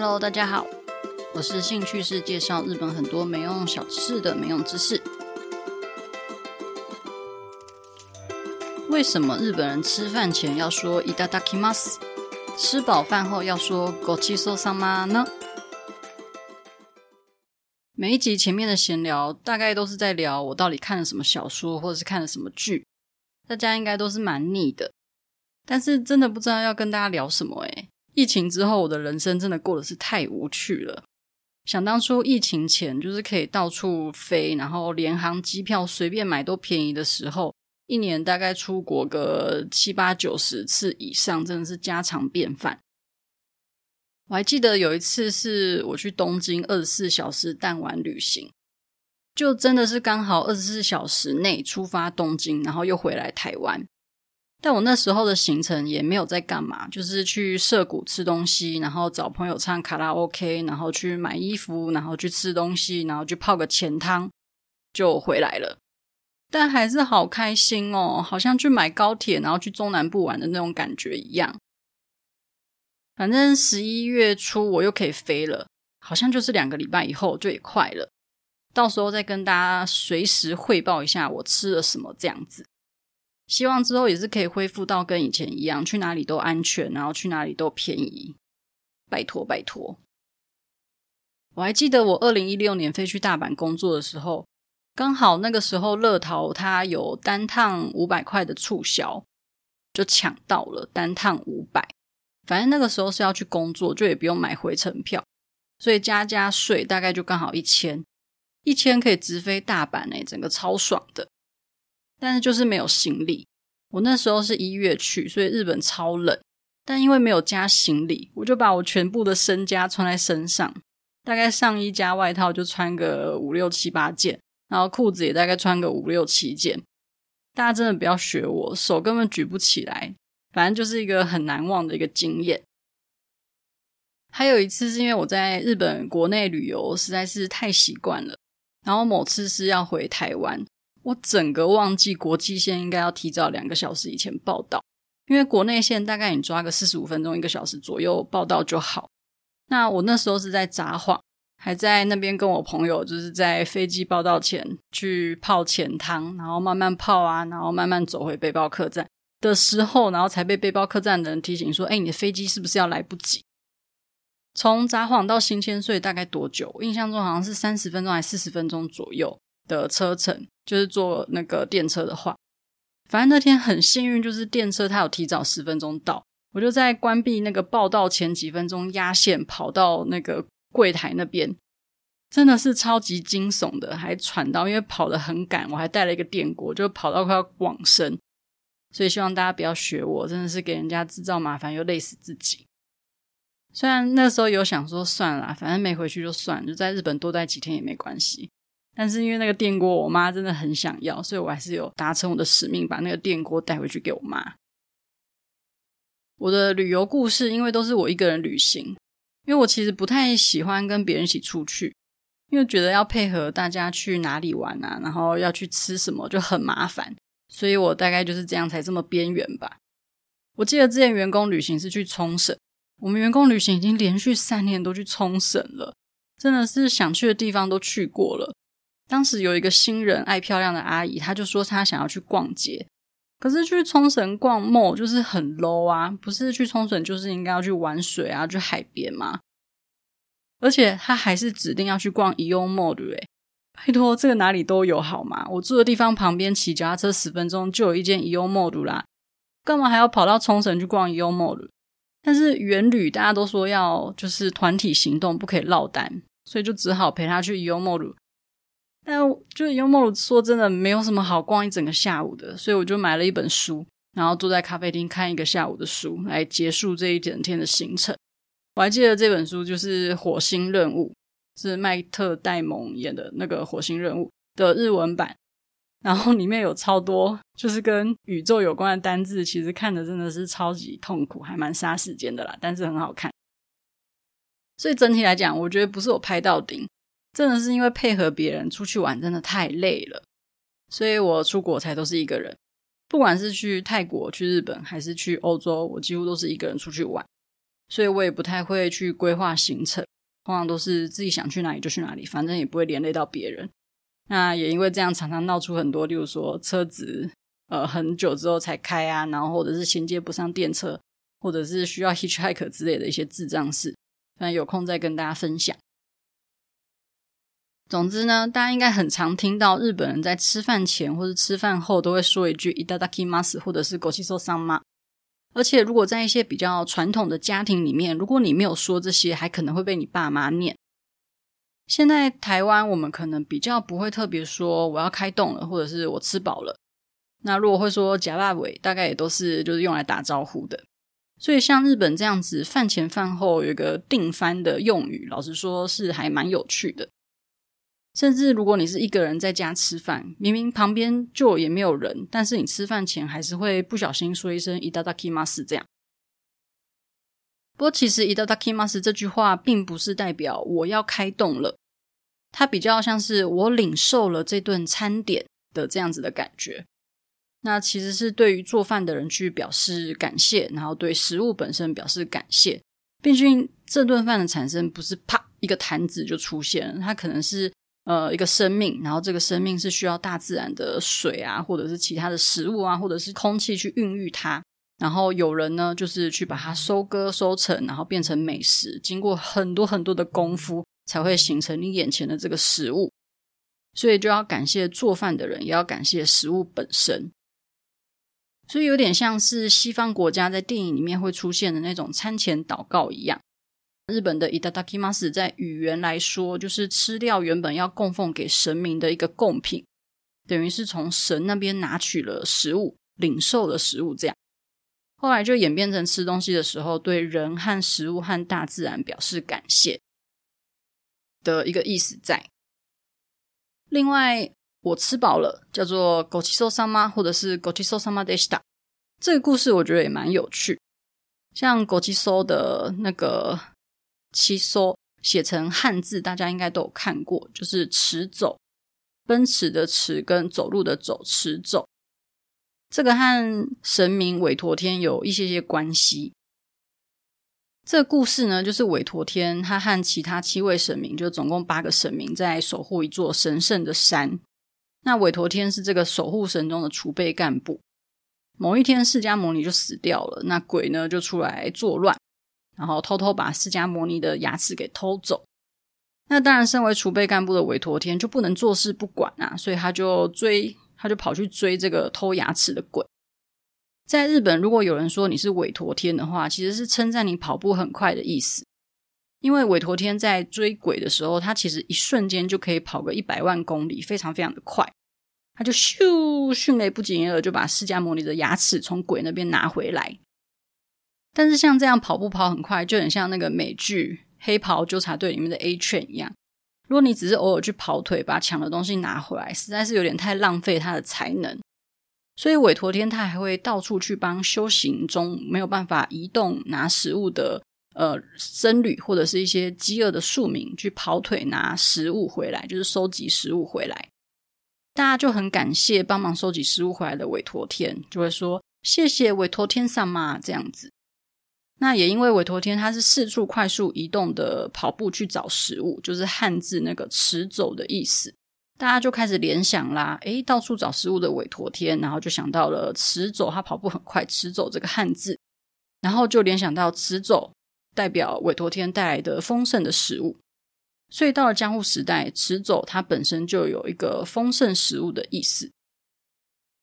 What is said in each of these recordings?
Hello，大家好，我是兴趣是介绍日本很多没用小知识的没用知识。为什么日本人吃饭前要说いただきます，吃饱饭后要说ごちそうさま呢？每一集前面的闲聊，大概都是在聊我到底看了什么小说，或者是看了什么剧，大家应该都是蛮腻的。但是真的不知道要跟大家聊什么诶。 疫情之后，我的人生真的过得是太无趣了。想当初疫情前，就是可以到处飞，然后联航机票随便买都便宜的时候，一年大概出国个七八九十次以上，真的是家常便饭。我还记得有一次是我去东京二十四小时弹丸旅行，就真的是刚好二十四小时内出发东京，然后又回来台湾。但我那时候的行程也没有在干嘛，就是去涩谷吃东西，然后找朋友唱卡拉 OK，然后去买衣服，然后去吃东西，然后去泡个钱汤，就回来了。但还是好开心哦，好像去买高铁，然后去中南部玩的那种感觉一样。反正十一月初我又可以飞了，好像就是两个礼拜以后就也快了。到时候再跟大家随时汇报一下我吃了什么这样子。希望之后也是可以恢复到跟以前一样，去哪里都安全，然后去哪里都便宜。拜托拜托！我还记得我二零一六年飞去大阪工作的时候，刚好那个时候乐桃它有单趟五百块的促销，就抢到了单趟五百。反正那个时候是要去工作，就也不用买回程票，所以加加税大概就刚好一千，一千可以直飞大阪诶，整个超爽的。但是就是没有行李，我那时候是一月去，所以日本超冷。但因为没有加行李，我就把我全部的身家穿在身上，大概上衣加外套就穿个五六七八件，然后裤子也大概穿个五六七件。大家真的不要学我，手根本举不起来。反正就是一个很难忘的一个经验。还有一次是因为我在日本国内旅游实在是太习惯了，然后某次是要回台湾。我整个忘记国际线应该要提早两个小时以前报到，因为国内线大概你抓个四十五分钟一个小时左右报到就好。那我那时候是在札幌，还在那边跟我朋友，就是在飞机报到前去泡钱汤，然后慢慢泡啊，然后慢慢走回背包客栈的时候，然后才被背包客栈的人提醒说：“哎，你的飞机是不是要来不及？”从札幌到新千岁大概多久？我印象中好像是三十分钟还是四十分钟左右的车程。就是坐那个电车的话，反正那天很幸运，就是电车它有提早十分钟到，我就在关闭那个报到前几分钟压线跑到那个柜台那边，真的是超级惊悚的，还喘到，因为跑得很赶，我还带了一个电锅，就跑到快要往生，所以希望大家不要学我，真的是给人家制造麻烦又累死自己。虽然那时候有想说算了，反正没回去就算，就在日本多待几天也没关系。但是因为那个电锅，我妈真的很想要，所以我还是有达成我的使命，把那个电锅带回去给我妈。我的旅游故事，因为都是我一个人旅行，因为我其实不太喜欢跟别人一起出去，因为觉得要配合大家去哪里玩啊，然后要去吃什么就很麻烦，所以我大概就是这样才这么边缘吧。我记得之前员工旅行是去冲绳，我们员工旅行已经连续三年都去冲绳了，真的是想去的地方都去过了。当时有一个新人爱漂亮的阿姨，她就说她想要去逛街，可是去冲绳逛 mall 就是很 low 啊，不是去冲绳就是应该要去玩水啊，去海边吗？而且她还是指定要去逛 AEON mall 对不对？拜托，这个哪里都有好吗？我住的地方旁边骑脚踏车十分钟就有一间 AEON mall 啦，干嘛还要跑到冲绳去逛 AEON mall？但是员旅大家都说要就是团体行动，不可以落单，所以就只好陪她去 AEON mall。但就 AEON Mall 说真的没有什么好逛一整个下午的，所以我就买了一本书，然后坐在咖啡厅看一个下午的书，来结束这一整天的行程。我还记得这本书就是《火星任务》，是麦特戴蒙演的那个《火星任务》的日文版，然后里面有超多就是跟宇宙有关的单字，其实看的真的是超级痛苦，还蛮杀时间的啦，但是很好看。所以整体来讲，我觉得不是我拍到顶。真的是因为配合别人出去玩真的太累了，所以我出国才都是一个人。不管是去泰国、去日本还是去欧洲，我几乎都是一个人出去玩。所以我也不太会去规划行程，通常都是自己想去哪里就去哪里，反正也不会连累到别人。那也因为这样，常常闹出很多，例如说车子呃很久之后才开啊，然后或者是衔接不上电车，或者是需要 hitchhike 之类的一些智障事，那有空再跟大家分享。总之呢，大家应该很常听到日本人在吃饭前或者吃饭后都会说一句“いただきます”或者是“ごちそうさま”。而且，如果在一些比较传统的家庭里面，如果你没有说这些，还可能会被你爸妈念。现在台湾，我们可能比较不会特别说“我要开动了”或者是我吃饱了。那如果会说“呷肉尾”，大概也都是就是用来打招呼的。所以，像日本这样子，饭前饭后有一个定番的用语，老实说是还蛮有趣的。 甚至如果你是一个人在家吃饭，明明旁边就也没有人，但是你吃饭前还是会不小心说一声“いただきます”这样。不过，其实“いただきます”这句话并不是代表我要开动了，它比较像是我领受了这顿餐点的这样子的感觉。那其实是对于做饭的人去表示感谢，然后对食物本身表示感谢。毕竟这顿饭的产生不是啪一个坛子就出现了，它可能是。 呃，一个生命，然后这个生命是需要大自然的水啊，或者是其他的食物啊，或者是空气去孕育它。然后有人呢，就是去把它收割收成，然后变成美食。经过很多很多的功夫，才会形成你眼前的这个食物。所以就要感谢做饭的人，也要感谢食物本身。所以有点像是西方国家在电影里面会出现的那种餐前祷告一样。日本的いただきます在语言来说，就是吃掉原本要供奉给神明的一个贡品，等于是从神那边拿取了食物，领受了食物，这样。后来就演变成吃东西的时候，对人和食物和大自然表示感谢的一个意思在。另外，我吃饱了，叫做ごちそうさま，或者是ごちそうさまでした。这个故事我觉得也蛮有趣，像ごちそう的那个。 七艘写成汉字，大家应该都有看过，就是驰走，奔驰的驰跟走路的走，驰走。这个和神明韦陀天有一些些关系。这个故事呢，就是韦陀天他和其他七位神明，就总共八个神明，在守护一座神圣的山。那韦陀天是这个守护神中的储备干部。某一天，释迦牟尼就死掉了，那鬼呢就出来作乱。然后偷偷把释迦牟尼的牙齿给偷走，那当然，身为储备干部的韦陀天就不能坐视不管啊，所以他就追，他就跑去追这个偷牙齿的鬼。在日本，如果有人说你是韦陀天的话，其实是称赞你跑步很快的意思，因为韦陀天在追鬼的时候，他其实一瞬间就可以跑个一百万公里，非常非常的快，他就咻，迅雷不及掩耳就把释迦牟尼的牙齿从鬼那边拿回来。但是像这样跑步跑很快，就很像那个美剧《黑袍纠察队》里面的 A 圈一样。如果你只是偶尔去跑腿，把抢的东西拿回来，实在是有点太浪费他的才能。所以韦驮天他还会到处去帮修行中没有办法移动拿食物的呃僧侣，或者是一些饥饿的庶民去跑腿拿食物回来，就是收集食物回来。大家就很感谢帮忙收集食物回来的韦驮天，就会说谢谢韦驮天上嘛这样子。那也因为韦驮天他是四处快速移动的跑步去找食物，就是汉字那个驰走的意思，大家就开始联想啦，诶，到处找食物的韦驮天，然后就想到了驰走，他跑步很快，驰走这个汉字，然后就联想到驰走代表韦驮天带来的丰盛的食物，所以到了江户时代，驰走它本身就有一个丰盛食物的意思，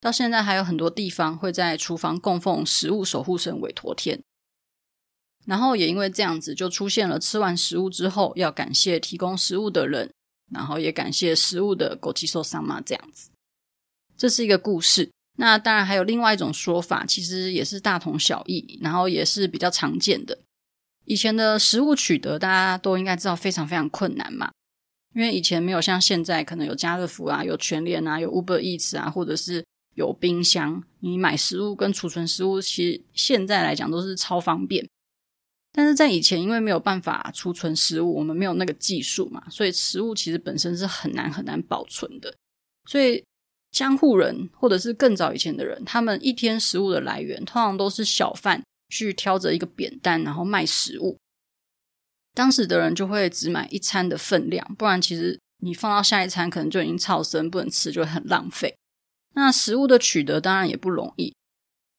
到现在还有很多地方会在厨房供奉食物守护神韦驮天。然后也因为这样子，就出现了吃完食物之后要感谢提供食物的人，然后也感谢食物的ごちそうさま这样子。这是一个故事。那当然还有另外一种说法，其实也是大同小异，然后也是比较常见的。以前的食物取得，大家都应该知道非常非常困难嘛，因为以前没有像现在可能有家乐福啊、有全联啊、有 Uber Eats 啊，或者是有冰箱，你买食物跟储存食物，其实现在来讲都是超方便。 但是在以前，因为没有办法储存食物，我们没有那个技术嘛，所以食物其实本身是很难很难保存的。所以江户人或者是更早以前的人，他们一天食物的来源通常都是小贩去挑着一个扁担，然后卖食物。当时的人就会只买一餐的分量，不然其实你放到下一餐可能就已经超生，不能吃，就很浪费。那食物的取得当然也不容易，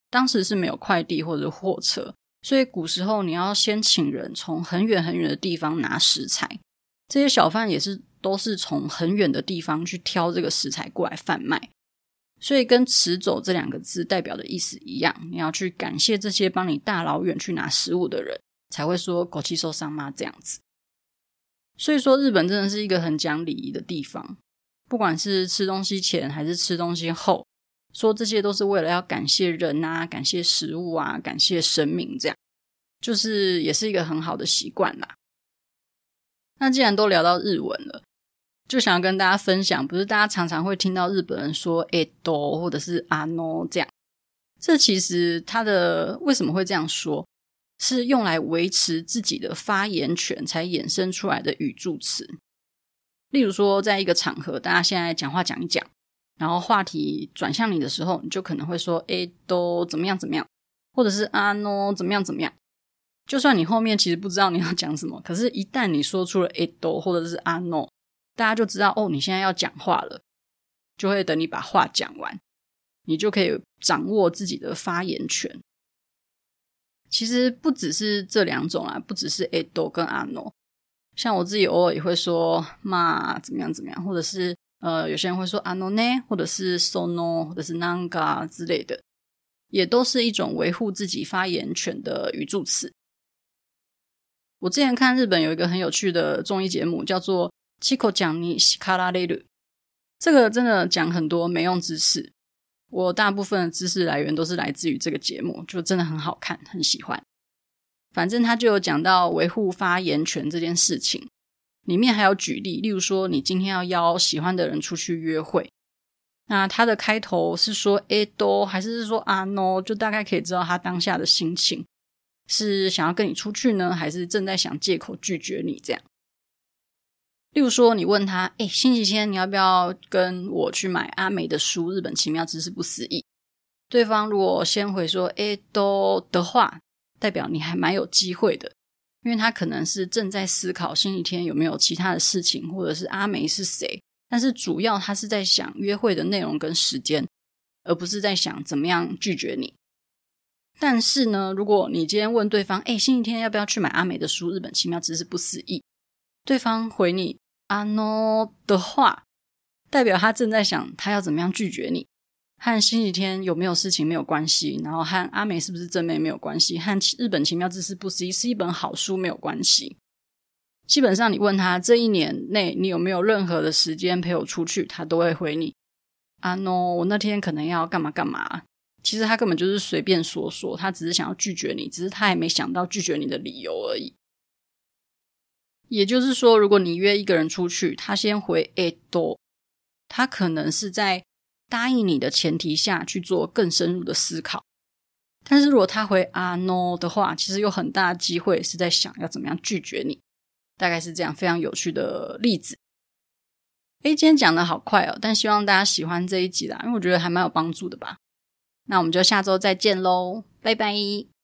当时是没有快递或者货车，所以古时候你要先请人从很远很远的地方拿食材，这些小贩也是都是从很远的地方去挑这个食材过来贩卖。所以跟“持走”这两个字代表的意思一样，你要去感谢这些帮你大老远去拿食物的人，才会说“狗气受伤吗”这样子。所以说，日本真的是一个很讲礼仪的地方，不管是吃东西前还是吃东西后，说这些都是为了要感谢人啊，感谢食物啊，感谢神明，这样就是也是一个很好的习惯啦。那既然都聊到日文了。就想要跟大家分享，不是大家常常会听到日本人说“えっと”或者是“あの”这样，这其实它的为什么会这样说，是用来维持自己的发言权才衍生出来的语助词。例如说，在一个场合，大家现在讲话讲一讲， 然后话题转向你的时候，你就可能会说“えっと”怎么样怎么样，或者是“あの”怎么样怎么样。就算你后面其实不知道你要讲什么，可是一旦你说出了“えっと”或者是“あの”。大家就知道哦，你现在要讲话了，就会等你把话讲完，你就可以掌握自己的发言权。其实不只是这两种啊，不只是えっと跟あの，像我自己偶尔也会说嘛怎么样怎么样，或者是 呃有些人会说あのね，或者是その，或者是なんか之类的，也都是一种维护自己发言权的语助词。我之前看日本有一个很有趣的综艺节目，叫做。七口讲你西卡拉雷鲁，这个真的讲很多没用知识。我大部分的知识来源都是来自于这个节目，就真的很好看，很喜欢。反正他就有讲到维护发言权这件事情， 里面还有举例，例如说你今天要邀喜欢的人出去约会，那他的开头是说“えっと”还是是说“あの”，就大概可以知道他当下的心情，是想要跟你出去呢，还是正在想借口拒绝你这样。例如说，你问他：“哎，星期天你要不要跟我去买阿美的书《日本奇妙知识不思议》？”对方如果先回说“哎，都”的话，代表你还蛮有机会的， 因为他可能是正在思考星期天有没有其他的事情，或者是阿梅是谁。但是主要他是在想约会的内容跟时间，而不是在想怎么样拒绝你。但是呢，如果你今天问对方：“哎，星期天要不要去买阿美的书《日本奇妙知识不思议》？”对方回你。あの的话，代表他正在想他要怎么样拒绝你，和星期天有没有事情没有关系，然后和阿美是不是正妹没有关系，和日本奇妙知识不思议是一本好书没有关系。基本上，你问他这一年内你有没有任何的时间陪我出去，他都会回你。あの，我那天可能要干嘛干嘛。其实他根本就是随便说说，他只是想要拒绝你，只是他还没想到拒绝你的理由而已。也就是说，如果你约一个人出去，他先回えっと，他可能是在 答应你的前提下去做更深入的思考。但是如果他回啊 no 的话，其实有很大的机会是在想要怎么样拒绝你。大概是这样，非常有趣的例子。诶，今天讲的好快哦，但希望大家喜欢这一集啦，因为我觉得还蛮有帮助的吧。那我们就下周再见喽，拜拜。